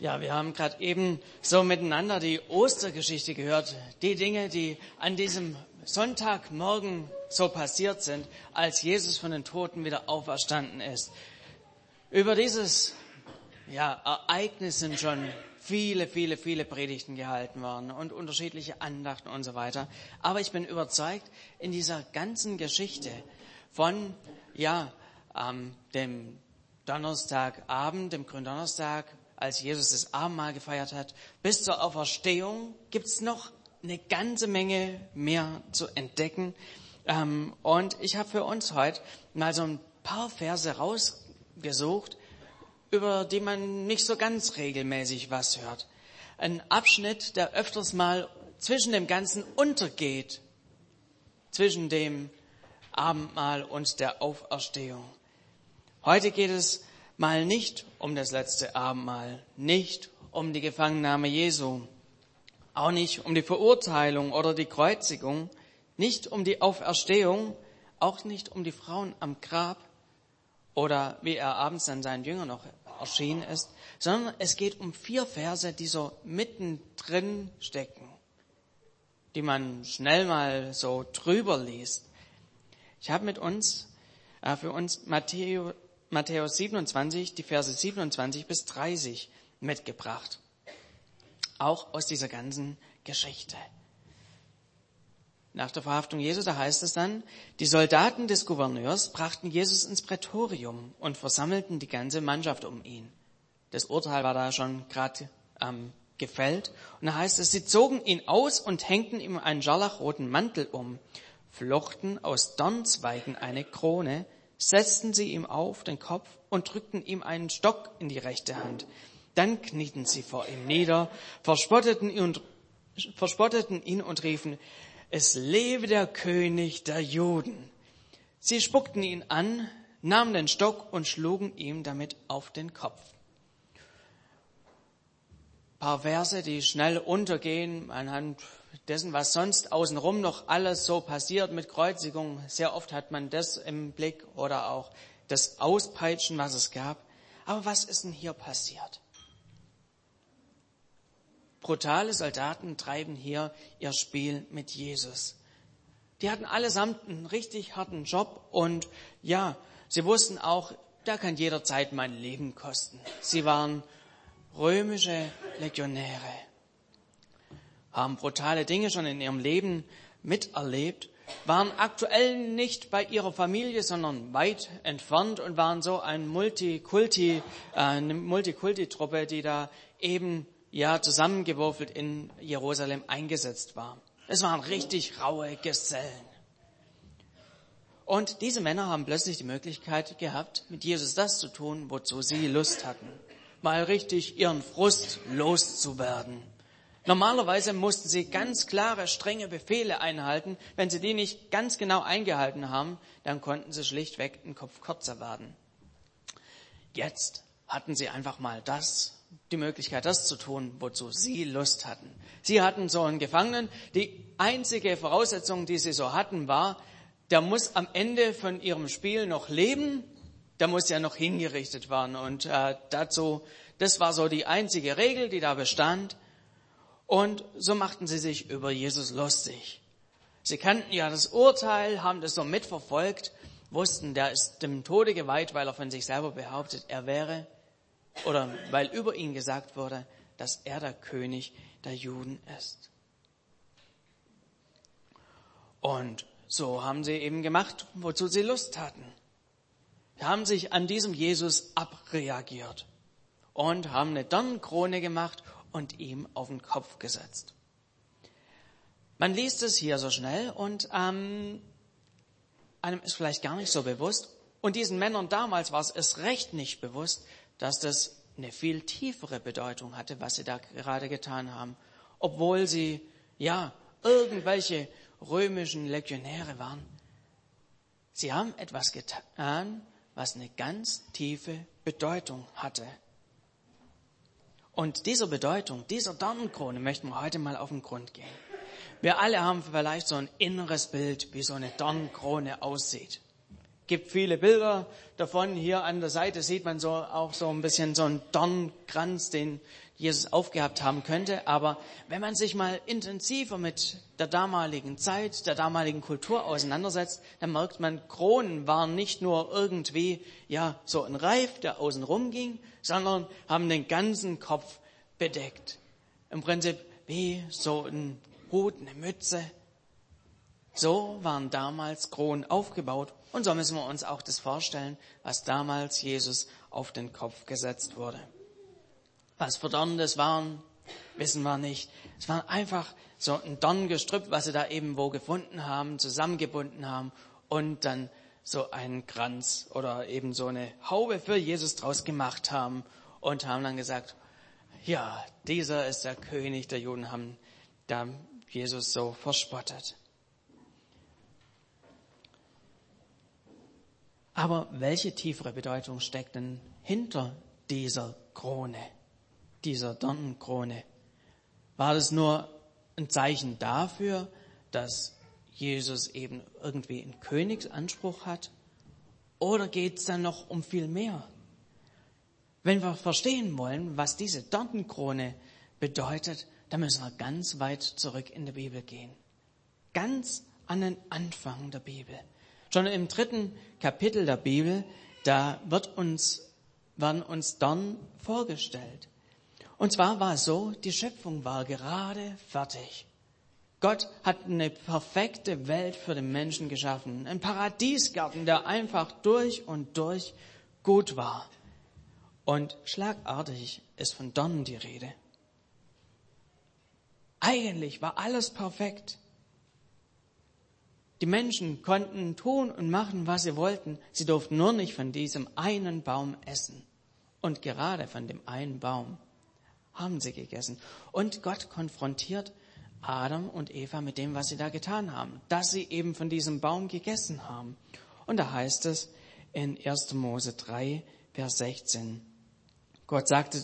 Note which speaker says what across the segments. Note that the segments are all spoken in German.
Speaker 1: Ja, wir haben gerade eben so miteinander die Ostergeschichte gehört. Die Dinge, die an diesem Sonntagmorgen so passiert sind, als Jesus von den Toten wieder auferstanden ist. Über dieses ja, Ereignis sind schon viele, viele, viele Predigten gehalten worden und unterschiedliche Andachten und so weiter. Aber ich bin überzeugt, in dieser ganzen Geschichte von ja, ähm, dem Donnerstagabend, dem Gründonnerstag, als Jesus das Abendmahl gefeiert hat, bis zur Auferstehung gibt's noch eine ganze Menge mehr zu entdecken. Ähm, und ich habe für uns heute mal so ein paar Verse rausgesucht, über die man nicht so ganz regelmäßig was hört. Ein Abschnitt, der öfters mal zwischen dem Ganzen untergeht, zwischen dem Abendmahl und der Auferstehung. Heute geht es mal nicht um das letzte Abendmahl, nicht um die Gefangennahme Jesu, auch nicht um die Verurteilung oder die Kreuzigung, nicht um die Auferstehung, auch nicht um die Frauen am Grab oder wie er abends an seinen Jüngern noch erschienen ist, sondern es geht um vier Verse, die so mittendrin stecken, die man schnell mal so drüber liest. Ich habe mit uns, äh, für uns Matthäus Matthäus 27, die Verse 27 bis 30 mitgebracht. Auch aus dieser ganzen Geschichte. Nach der Verhaftung Jesu, da heißt es dann, die Soldaten des Gouverneurs brachten Jesus ins Prätorium und versammelten die ganze Mannschaft um ihn. Das Urteil war da schon gerade ähm, gefällt. Und da heißt es, sie zogen ihn aus und hängten ihm einen scharlachroten Mantel um, flochten aus Dornzweigen eine Krone, setzten sie ihm auf den Kopf und drückten ihm einen Stock in die rechte Hand. Dann knieten sie vor ihm nieder, verspotteten ihn und, verspotteten ihn und riefen, es lebe der König der Juden. Sie spuckten ihn an, nahmen den Stock und schlugen ihm damit auf den Kopf. Ein paar Verse, die schnell untergehen anhand dessen, was sonst außenrum noch alles so passiert mit Kreuzigung. Sehr oft hat man das im Blick oder auch das Auspeitschen, was es gab. Aber was ist denn hier passiert? Brutale Soldaten treiben hier ihr Spiel mit Jesus. Die hatten allesamt einen richtig harten Job und ja, sie wussten auch, da kann jederzeit mein Leben kosten. Sie waren römische Legionäre haben brutale Dinge schon in ihrem Leben miterlebt, waren aktuell nicht bei ihrer Familie, sondern weit entfernt und waren so ein Multikulti, äh, eine Multikulti-Truppe, die da eben ja zusammengewürfelt in Jerusalem eingesetzt war. Es waren richtig raue Gesellen. Und diese Männer haben plötzlich die Möglichkeit gehabt, mit Jesus das zu tun, wozu sie Lust hatten. Mal richtig ihren Frust loszuwerden. Normalerweise mussten sie ganz klare, strenge Befehle einhalten. Wenn sie die nicht ganz genau eingehalten haben, dann konnten sie schlichtweg einen Kopf kürzer werden. Jetzt hatten sie einfach mal das, die Möglichkeit, das zu tun, wozu sie Lust hatten. Sie hatten so einen Gefangenen. Die einzige Voraussetzung, die sie so hatten, war, der muss am Ende von ihrem Spiel noch leben, der muss ja noch hingerichtet werden. Und äh, dazu, das war so die einzige Regel, die da bestand. Und so machten sie sich über Jesus lustig. Sie kannten ja das Urteil, haben das so mitverfolgt, wussten, der ist dem Tode geweiht, weil er von sich selber behauptet, er wäre, oder weil über ihn gesagt wurde, dass er der König der Juden ist. Und so haben sie eben gemacht, wozu sie Lust hatten. Sie haben sich an diesem Jesus abreagiert und haben eine Dornenkrone gemacht und ihm auf den Kopf gesetzt. Man liest es hier so schnell und ähm, einem ist vielleicht gar nicht so bewusst. Und diesen Männern damals war es erst recht nicht bewusst, dass das eine viel tiefere Bedeutung hatte, was sie da gerade getan haben. Obwohl sie, ja, irgendwelche römischen Legionäre waren. Sie haben etwas getan, was eine ganz tiefe Bedeutung hatte. Und dieser Bedeutung, dieser Dornenkrone möchten wir heute mal auf den Grund gehen. Wir alle haben vielleicht so ein inneres Bild, wie so eine Dornenkrone aussieht. Gibt viele Bilder davon. Hier an der Seite sieht man so auch so ein bisschen so einen Dornkranz, den Jesus aufgehabt haben könnte. Aber wenn man sich mal intensiver mit der damaligen Zeit, der damaligen Kultur auseinandersetzt, dann merkt man, Kronen waren nicht nur irgendwie, ja, so ein Reif, der außen rum ging, sondern haben den ganzen Kopf bedeckt. Im Prinzip wie so ein Hut, eine Mütze. So waren damals Kronen aufgebaut und so müssen wir uns auch das vorstellen, was damals Jesus auf den Kopf gesetzt wurde. Was für Dornen das waren, wissen wir nicht. Es war einfach so ein Dorngestrüpp, was sie da eben wo gefunden haben, zusammengebunden haben und dann so einen Kranz oder eben so eine Haube für Jesus draus gemacht haben und haben dann gesagt, ja, dieser ist der König der Juden, haben da Jesus so verspottet. Aber welche tiefere Bedeutung steckt denn hinter dieser Krone, dieser Dornenkrone? War das nur ein Zeichen dafür, dass Jesus eben irgendwie einen Königsanspruch hat? Oder geht es dann noch um viel mehr? Wenn wir verstehen wollen, was diese Dornenkrone bedeutet, dann müssen wir ganz weit zurück in der Bibel gehen. Ganz an den Anfang der Bibel. Schon im dritten Kapitel der Bibel, da wird uns, werden uns Dorn vorgestellt. Und zwar war es so, die Schöpfung war gerade fertig. Gott hat eine perfekte Welt für den Menschen geschaffen. Ein Paradiesgarten, der einfach durch und durch gut war. Und schlagartig ist von Dornen die Rede. Eigentlich war alles perfekt. Die Menschen konnten tun und machen, was sie wollten. Sie durften nur nicht von diesem einen Baum essen. Und gerade von dem einen Baum haben sie gegessen. Und Gott konfrontiert Adam und Eva mit dem, was sie da getan haben, dass sie eben von diesem Baum gegessen haben. Und da heißt es in 1. Mose 3, Vers 16, Gott sagte,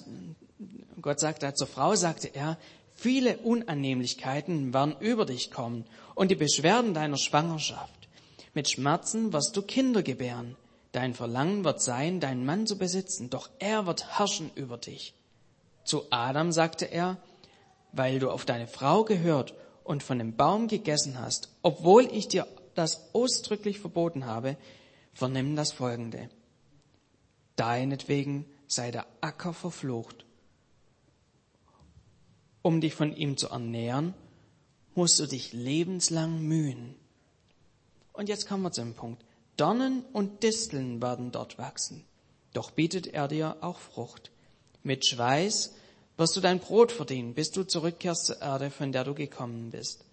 Speaker 1: Gott sagte zur Frau, sagte er, Viele Unannehmlichkeiten werden über dich kommen und die Beschwerden deiner Schwangerschaft. Mit Schmerzen wirst du Kinder gebären. Dein Verlangen wird sein, deinen Mann zu besitzen, doch er wird herrschen über dich. Zu Adam sagte er, weil du auf deine Frau gehört und von dem Baum gegessen hast, obwohl ich dir das ausdrücklich verboten habe, vernimm das folgende. Deinetwegen sei der Acker verflucht um dich von ihm zu ernähren, musst du dich lebenslang mühen. Und jetzt kommen wir zum Punkt. Dornen und Disteln werden dort wachsen. Doch bietet er dir auch Frucht. Mit Schweiß wirst du dein Brot verdienen, bis du zurückkehrst zur Erde, von der du gekommen bist.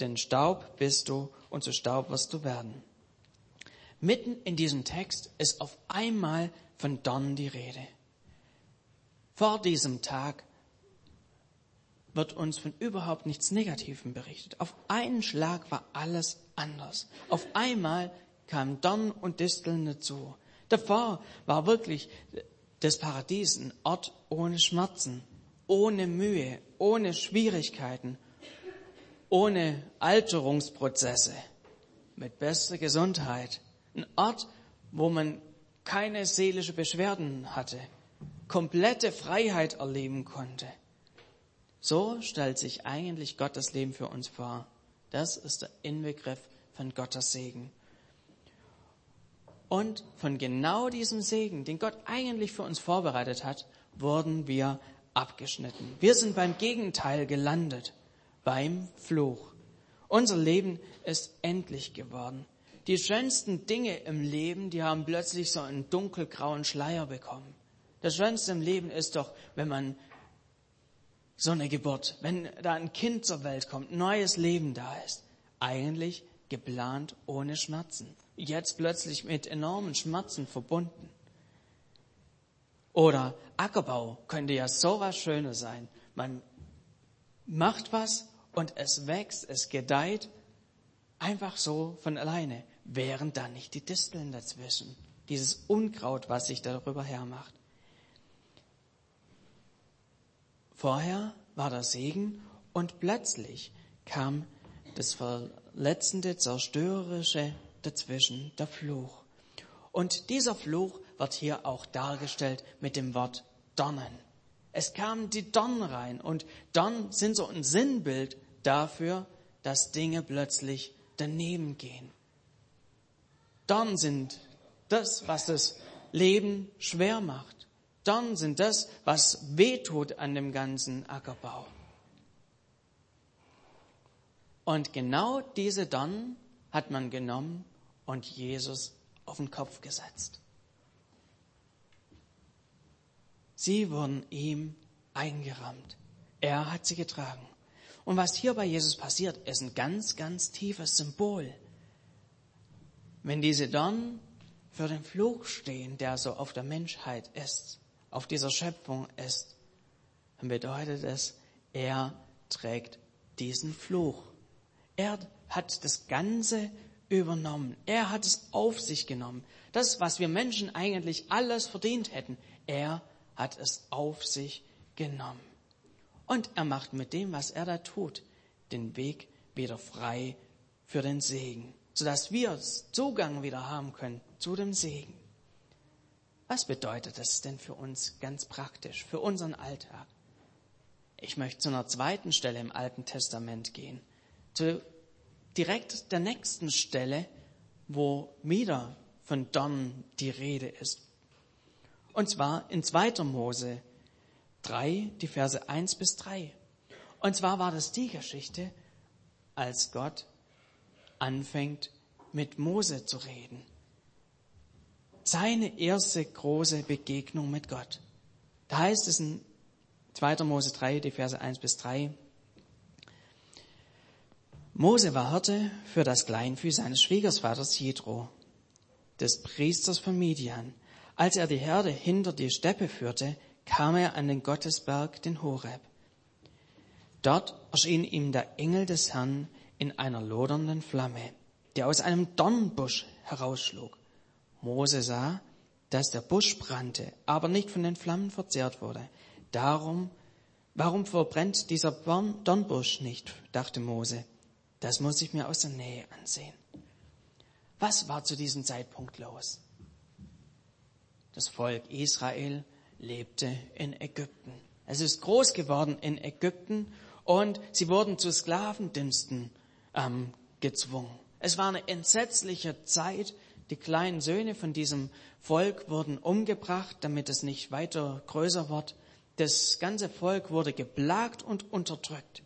Speaker 1: Denn Staub bist du und zu Staub wirst du werden. Mitten in diesem Text ist auf einmal von Dornen die Rede. Vor diesem Tag wird uns von überhaupt nichts Negativem berichtet. Auf einen Schlag war alles anders. Auf einmal kamen Dorn und Disteln dazu. Davor war wirklich das Paradies ein Ort ohne Schmerzen, ohne Mühe, ohne Schwierigkeiten, ohne Alterungsprozesse, mit bester Gesundheit. Ein Ort, wo man keine seelische Beschwerden hatte, komplette Freiheit erleben konnte. So stellt sich eigentlich Gottes Leben für uns vor. Das ist der Inbegriff von Gottes Segen. Und von genau diesem Segen, den Gott eigentlich für uns vorbereitet hat, wurden wir abgeschnitten. Wir sind beim Gegenteil gelandet, beim Fluch. Unser Leben ist endlich geworden. Die schönsten Dinge im Leben, die haben plötzlich so einen dunkelgrauen Schleier bekommen. Das Schönste im Leben ist doch, wenn man so eine Geburt, wenn da ein Kind zur Welt kommt, neues Leben da ist, eigentlich geplant ohne Schmerzen. Jetzt plötzlich mit enormen Schmerzen verbunden. Oder Ackerbau könnte ja so was Schönes sein. Man macht was und es wächst, es gedeiht einfach so von alleine, während da nicht die Disteln dazwischen, dieses Unkraut, was sich darüber hermacht. Vorher war der Segen und plötzlich kam das verletzende, zerstörerische dazwischen, der Fluch. Und dieser Fluch wird hier auch dargestellt mit dem Wort Dornen. Es kamen die Dornen rein und Dornen sind so ein Sinnbild dafür, dass Dinge plötzlich daneben gehen. Dornen sind das, was das Leben schwer macht. Dornen sind das, was wehtut an dem ganzen Ackerbau. Und genau diese Dornen hat man genommen und Jesus auf den Kopf gesetzt. Sie wurden ihm eingerammt. Er hat sie getragen. Und was hier bei Jesus passiert, ist ein ganz, ganz tiefes Symbol. Wenn diese Dornen für den Fluch stehen, der so auf der Menschheit ist, auf dieser Schöpfung ist, dann bedeutet es, er trägt diesen Fluch. Er hat das Ganze übernommen. Er hat es auf sich genommen. Das, was wir Menschen eigentlich alles verdient hätten, er hat es auf sich genommen. Und er macht mit dem, was er da tut, den Weg wieder frei für den Segen, sodass wir Zugang wieder haben können zu dem Segen. Was bedeutet das denn für uns ganz praktisch, für unseren Alltag? Ich möchte zu einer zweiten Stelle im Alten Testament gehen, zu direkt der nächsten Stelle, wo wieder von Dornen die Rede ist. Und zwar in 2. Mose 3, die Verse 1 bis 3. Und zwar war das die Geschichte, als Gott anfängt mit Mose zu reden. Seine erste große Begegnung mit Gott. Da heißt es in 2. Mose 3, die Verse 1 bis 3, Mose war Hirte für das Kleinvieh seines Schwiegersvaters Jethro, des Priesters von Midian. Als er die Herde hinter die Steppe führte, kam er an den Gottesberg, den Horeb. Dort erschien ihm der Engel des Herrn in einer lodernden Flamme, der aus einem Dornbusch herausschlug. Mose sah, dass der Busch brannte, aber nicht von den Flammen verzehrt wurde. Darum, warum verbrennt dieser Dornbusch nicht, dachte Mose. Das muss ich mir aus der Nähe ansehen. Was war zu diesem Zeitpunkt los? Das Volk Israel lebte in Ägypten. Es ist groß geworden in Ägypten und sie wurden zu Sklavendünsten ähm, gezwungen. Es war eine entsetzliche Zeit. Die kleinen Söhne von diesem Volk wurden umgebracht, damit es nicht weiter größer wird. Das ganze Volk wurde geplagt und unterdrückt.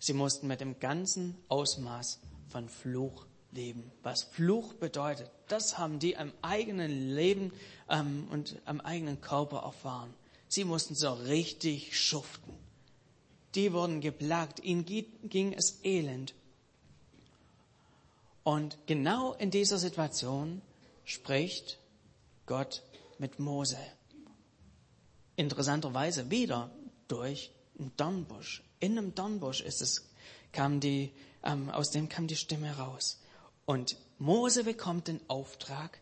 Speaker 1: Sie mussten mit dem ganzen Ausmaß von Fluch leben. Was Fluch bedeutet, das haben die am eigenen Leben ähm, und am eigenen Körper erfahren. Sie mussten so richtig schuften. Die wurden geplagt, ihnen ging es elend. Und genau in dieser Situation spricht Gott mit Mose. Interessanterweise wieder durch einen Dornbusch in einem Dornbusch ist es, kam die, ähm, aus dem kam die Stimme raus. Und Mose bekommt den Auftrag,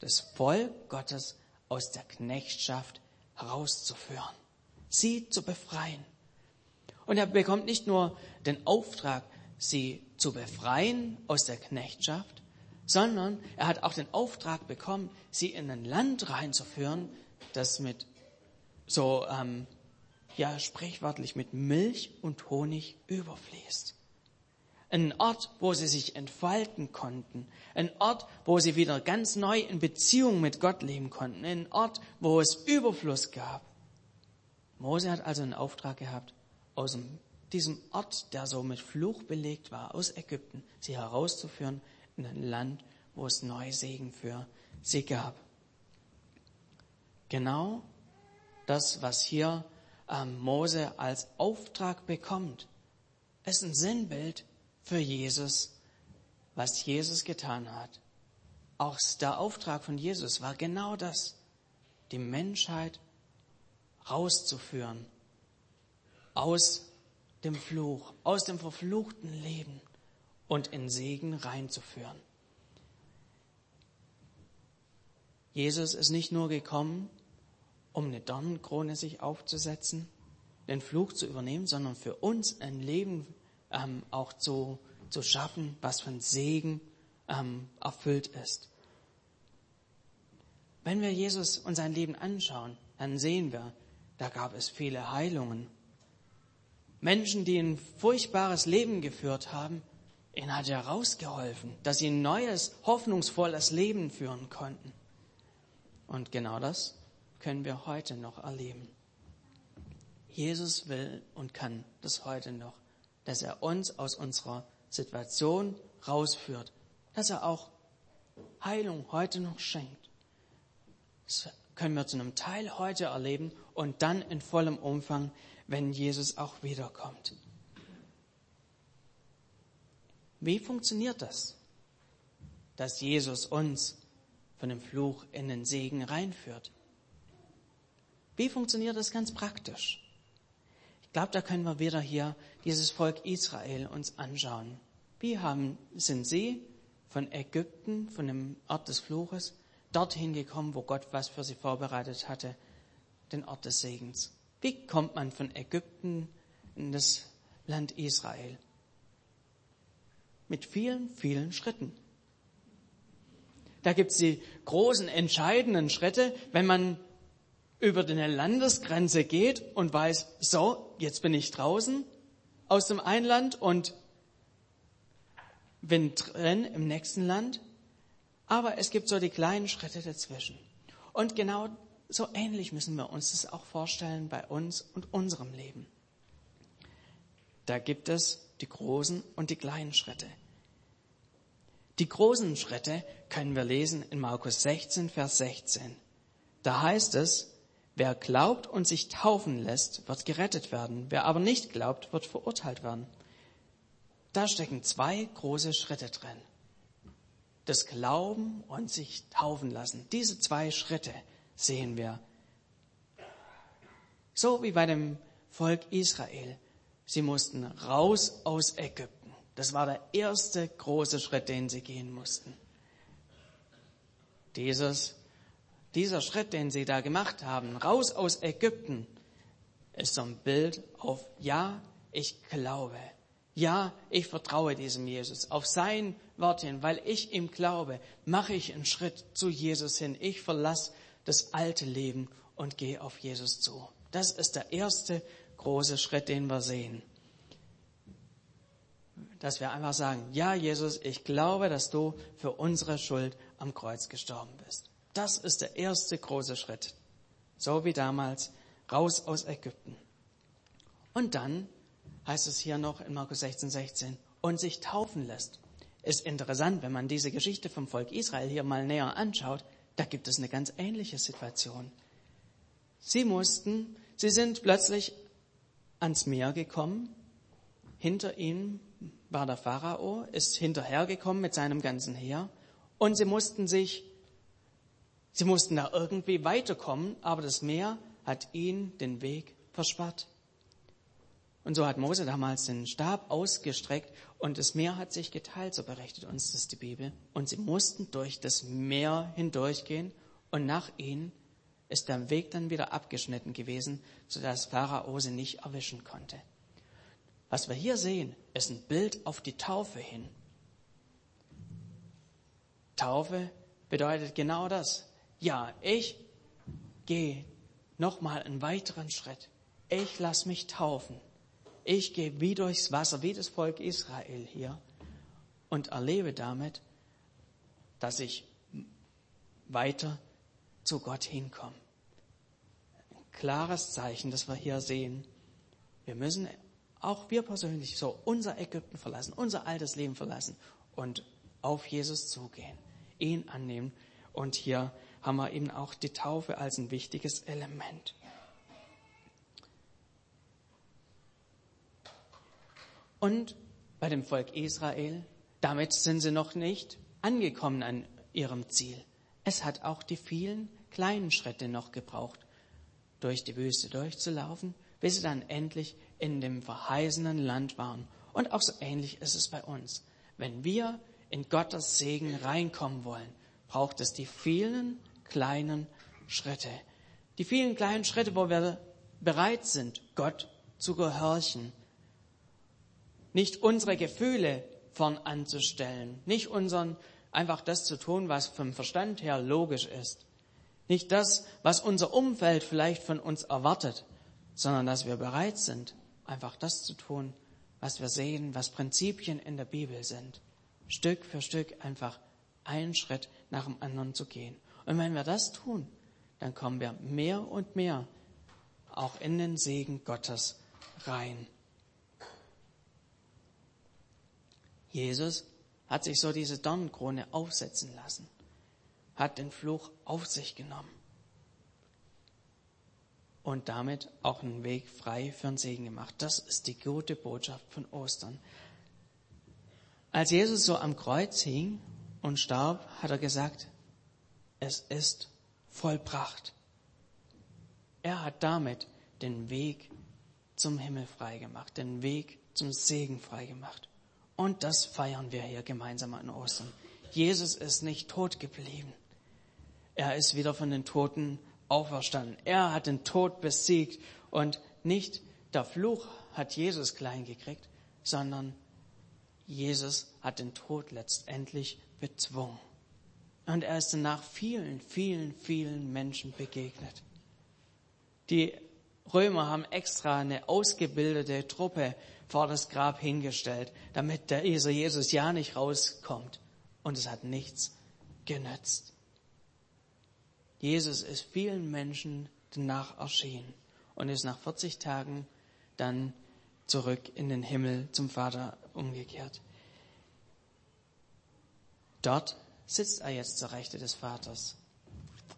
Speaker 1: das Volk Gottes aus der Knechtschaft herauszuführen, sie zu befreien. Und er bekommt nicht nur den Auftrag, sie zu befreien aus der Knechtschaft, sondern er hat auch den Auftrag bekommen, sie in ein Land reinzuführen, das mit so ähm, ja sprichwörtlich mit Milch und Honig überfließt. Ein Ort, wo sie sich entfalten konnten. Ein Ort, wo sie wieder ganz neu in Beziehung mit Gott leben konnten. Ein Ort, wo es Überfluss gab. Mose hat also einen Auftrag gehabt, aus diesem Ort, der so mit Fluch belegt war, aus Ägypten, sie herauszuführen in ein Land, wo es neue Segen für sie gab. Genau das, was hier ähm, Mose als Auftrag bekommt, ist ein Sinnbild für Jesus, was Jesus getan hat. Auch der Auftrag von Jesus war genau das, die Menschheit rauszuführen aus dem Fluch, aus dem verfluchten Leben und in Segen reinzuführen. Jesus ist nicht nur gekommen, um eine Dornenkrone sich aufzusetzen, den Fluch zu übernehmen, sondern für uns ein Leben ähm, auch zu zu schaffen, was von Segen ähm, erfüllt ist. Wenn wir Jesus und sein Leben anschauen, dann sehen wir, da gab es viele Heilungen. Menschen, die ein furchtbares Leben geführt haben, ihn hat er rausgeholfen, dass sie ein neues, hoffnungsvolles Leben führen konnten. Und genau das können wir heute noch erleben. Jesus will und kann das heute noch, dass er uns aus unserer Situation rausführt, dass er auch Heilung heute noch schenkt. Das können wir zu einem Teil heute erleben und dann in vollem Umfang, wenn Jesus auch wiederkommt. Wie funktioniert das, dass Jesus uns von dem Fluch in den Segen reinführt? Wie funktioniert das ganz praktisch? Ich glaube, da können wir wieder hier dieses Volk Israel uns anschauen. Wie haben, sind sie von Ägypten, von dem Ort des Fluches, dorthin gekommen, wo Gott was für sie vorbereitet hatte, den Ort des Segens? Wie kommt man von Ägypten in das Land Israel? Mit vielen, vielen Schritten. Da gibt es die großen, entscheidenden Schritte, wenn man über eine Landesgrenze geht und weiß, so, jetzt bin ich draußen aus dem einen Land und bin drin im nächsten Land. Aber es gibt so die kleinen Schritte dazwischen. Und genau so ähnlich müssen wir uns das auch vorstellen bei uns und unserem Leben. Da gibt es die großen und die kleinen Schritte. Die großen Schritte können wir lesen in Markus 16, Vers 16. Da heißt es, wer glaubt und sich taufen lässt, wird gerettet werden. Wer aber nicht glaubt, wird verurteilt werden. Da stecken zwei große Schritte drin. Das Glauben und sich taufen lassen. Diese zwei Schritte sehen wir. So wie bei dem Volk Israel. Sie mussten raus aus Ägypten. Das war der erste große Schritt, den sie gehen mussten. Dieses, dieser Schritt, den sie da gemacht haben, raus aus Ägypten, ist so ein Bild auf, ja, ich glaube. Ja, ich vertraue diesem Jesus. Auf sein Wort hin, weil ich ihm glaube, mache ich einen Schritt zu Jesus hin. Ich verlasse das alte Leben und gehe auf Jesus zu. Das ist der erste große Schritt, den wir sehen. Dass wir einfach sagen, ja Jesus, ich glaube, dass du für unsere Schuld am Kreuz gestorben bist. Das ist der erste große Schritt. So wie damals raus aus Ägypten. Und dann heißt es hier noch in Markus 16, 16, und sich taufen lässt. Ist interessant, wenn man diese Geschichte vom Volk Israel hier mal näher anschaut, da gibt es eine ganz ähnliche Situation. Sie mussten, sie sind plötzlich ans Meer gekommen. Hinter ihnen war der Pharao, ist hinterhergekommen mit seinem ganzen Heer. Und sie mussten sich, sie mussten da irgendwie weiterkommen, aber das Meer hat ihnen den Weg versperrt. Und so hat Mose damals den Stab ausgestreckt und das Meer hat sich geteilt, so berichtet uns das die Bibel. Und sie mussten durch das Meer hindurchgehen und nach ihnen ist der Weg dann wieder abgeschnitten gewesen, sodass Pharao sie nicht erwischen konnte. Was wir hier sehen, ist ein Bild auf die Taufe hin. Taufe bedeutet genau das. Ja, ich gehe nochmal einen weiteren Schritt. Ich lasse mich taufen. Ich gehe wie durchs Wasser, wie das Volk Israel hier und erlebe damit, dass ich weiter zu Gott hinkomme. Ein klares Zeichen, das wir hier sehen. Wir müssen auch wir persönlich so unser Ägypten verlassen, unser altes Leben verlassen und auf Jesus zugehen, ihn annehmen. Und hier haben wir eben auch die Taufe als ein wichtiges Element. Und bei dem Volk Israel, damit sind sie noch nicht angekommen an ihrem Ziel. Es hat auch die vielen kleinen Schritte noch gebraucht, durch die Wüste durchzulaufen, bis sie dann endlich in dem verheißenen Land waren. Und auch so ähnlich ist es bei uns. Wenn wir in Gottes Segen reinkommen wollen, braucht es die vielen kleinen Schritte. Die vielen kleinen Schritte, wo wir bereit sind, Gott zu gehorchen, nicht unsere Gefühle vorn anzustellen. Nicht unseren, einfach das zu tun, was vom Verstand her logisch ist. Nicht das, was unser Umfeld vielleicht von uns erwartet, sondern dass wir bereit sind, einfach das zu tun, was wir sehen, was Prinzipien in der Bibel sind. Stück für Stück einfach einen Schritt nach dem anderen zu gehen. Und wenn wir das tun, dann kommen wir mehr und mehr auch in den Segen Gottes rein. Jesus hat sich so diese Dornenkrone aufsetzen lassen, hat den Fluch auf sich genommen und damit auch einen Weg frei für den Segen gemacht. Das ist die gute Botschaft von Ostern. Als Jesus so am Kreuz hing und starb, hat er gesagt, es ist vollbracht. Er hat damit den Weg zum Himmel freigemacht, den Weg zum Segen freigemacht. Und das feiern wir hier gemeinsam an Ostern. Jesus ist nicht tot geblieben. Er ist wieder von den Toten auferstanden. Er hat den Tod besiegt und nicht der Fluch hat Jesus klein gekriegt, sondern Jesus hat den Tod letztendlich bezwungen. Und er ist danach vielen, vielen, vielen Menschen begegnet. Die Römer haben extra eine ausgebildete Truppe vor das Grab hingestellt, damit der Jesus ja nicht rauskommt. Und es hat nichts genützt. Jesus ist vielen Menschen danach erschienen und ist nach 40 Tagen dann zurück in den Himmel zum Vater umgekehrt. Dort sitzt er jetzt zur Rechte des Vaters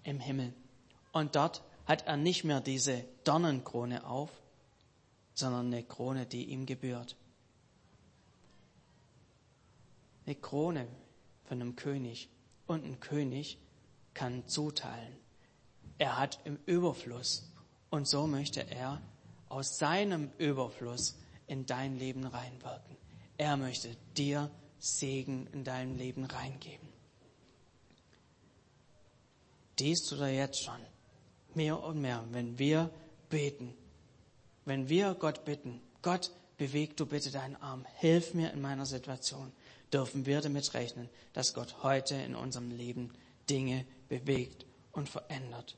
Speaker 1: im Himmel. Und dort hat er nicht mehr diese Dornenkrone auf, sondern eine Krone, die ihm gebührt. Eine Krone von einem König. Und ein König kann zuteilen. Er hat im Überfluss. Und so möchte er aus seinem Überfluss in dein Leben reinwirken. Er möchte dir Segen in dein Leben reingeben. Dies tut er jetzt schon. Mehr und mehr, wenn wir beten. Wenn wir Gott bitten, Gott, beweg du bitte deinen Arm, hilf mir in meiner Situation, dürfen wir damit rechnen, dass Gott heute in unserem Leben Dinge bewegt und verändert.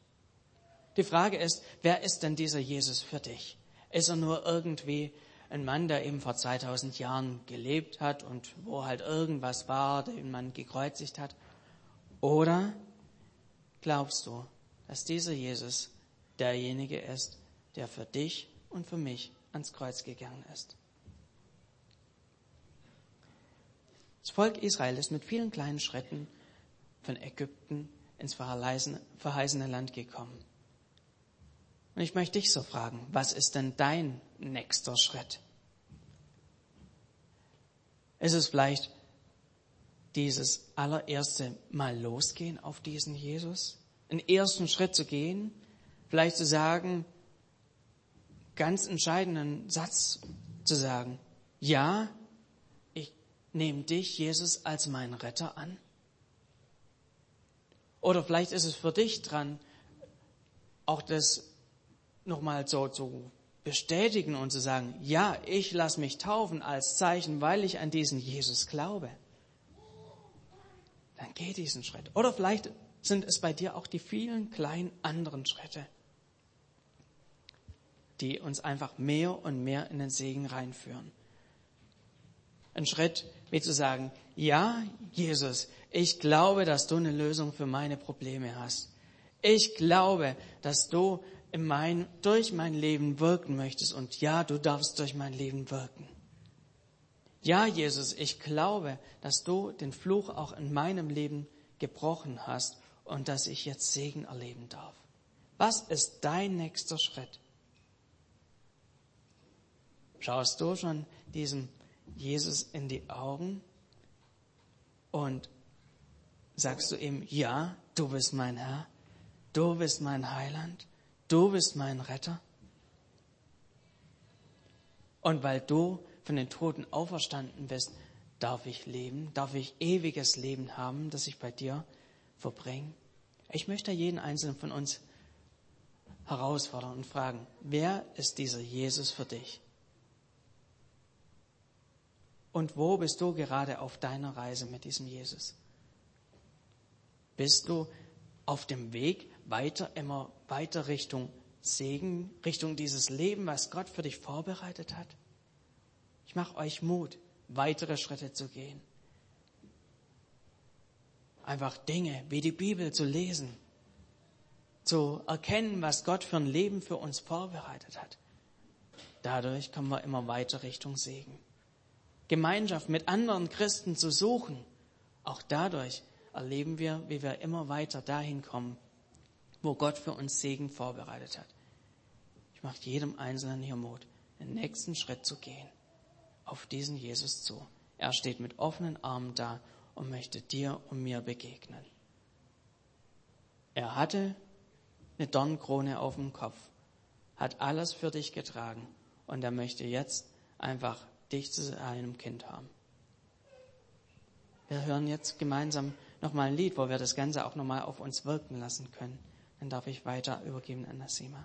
Speaker 1: Die Frage ist, wer ist denn dieser Jesus für dich? Ist er nur irgendwie ein Mann, der eben vor 2000 Jahren gelebt hat und wo halt irgendwas war, den man gekreuzigt hat? Oder glaubst du, dass dieser Jesus derjenige ist, der für dich und für mich ans Kreuz gegangen ist? Das Volk Israel ist mit vielen kleinen Schritten von Ägypten ins verheißene Land gekommen. Und ich möchte dich so fragen, was ist denn dein nächster Schritt? Ist es vielleicht dieses allererste Mal losgehen auf diesen Jesus? Einen ersten Schritt zu gehen? Vielleicht zu sagen, ganz entscheidenden Satz zu sagen, ja, ich nehme dich, Jesus, als meinen Retter an? Oder vielleicht ist es für dich dran, auch das nochmal so zu bestätigen und zu sagen, ja, ich lasse mich taufen als Zeichen, weil ich an diesen Jesus glaube. Dann geh diesen Schritt. Oder vielleicht sind es bei dir auch die vielen kleinen anderen Schritte, die uns einfach mehr und mehr in den Segen reinführen. Ein Schritt, wie zu sagen, ja, Jesus, ich glaube, dass du eine Lösung für meine Probleme hast. Ich glaube, dass du mein, durch mein Leben wirken möchtest und ja, du darfst durch mein Leben wirken. Ja, Jesus, ich glaube, dass du den Fluch auch in meinem Leben gebrochen hast und dass ich jetzt Segen erleben darf. Was ist dein nächster Schritt? Schaust du schon diesem Jesus in die Augen und sagst du ihm, ja, du bist mein Herr, du bist mein Heiland, du bist mein Retter. Und weil du von den Toten auferstanden bist, darf ich leben, darf ich ewiges Leben haben, das ich bei dir verbringe. Ich möchte jeden einzelnen von uns herausfordern und fragen, wer ist dieser Jesus für dich? Und wo bist du gerade auf deiner Reise mit diesem Jesus? Bist du auf dem Weg weiter, immer weiter Richtung Segen, Richtung dieses Leben, was Gott für dich vorbereitet hat? Ich mache euch Mut, weitere Schritte zu gehen. Einfach Dinge wie die Bibel zu lesen, zu erkennen, was Gott für ein Leben für uns vorbereitet hat. Dadurch kommen wir immer weiter Richtung Segen. Gemeinschaft mit anderen Christen zu suchen, auch dadurch erleben wir, wie wir immer weiter dahin kommen, wo Gott für uns Segen vorbereitet hat. Ich mache jedem Einzelnen hier Mut, den nächsten Schritt zu gehen, auf diesen Jesus zu. Er steht mit offenen Armen da und möchte dir und mir begegnen. Er hatte eine Dornkrone auf dem Kopf, hat alles für dich getragen und er möchte jetzt einfach dich zu einem Kind haben. Wir hören jetzt gemeinsam nochmal ein Lied, wo wir das Ganze auch nochmal auf uns wirken lassen können. Dann darf ich weiter übergeben an Nasima.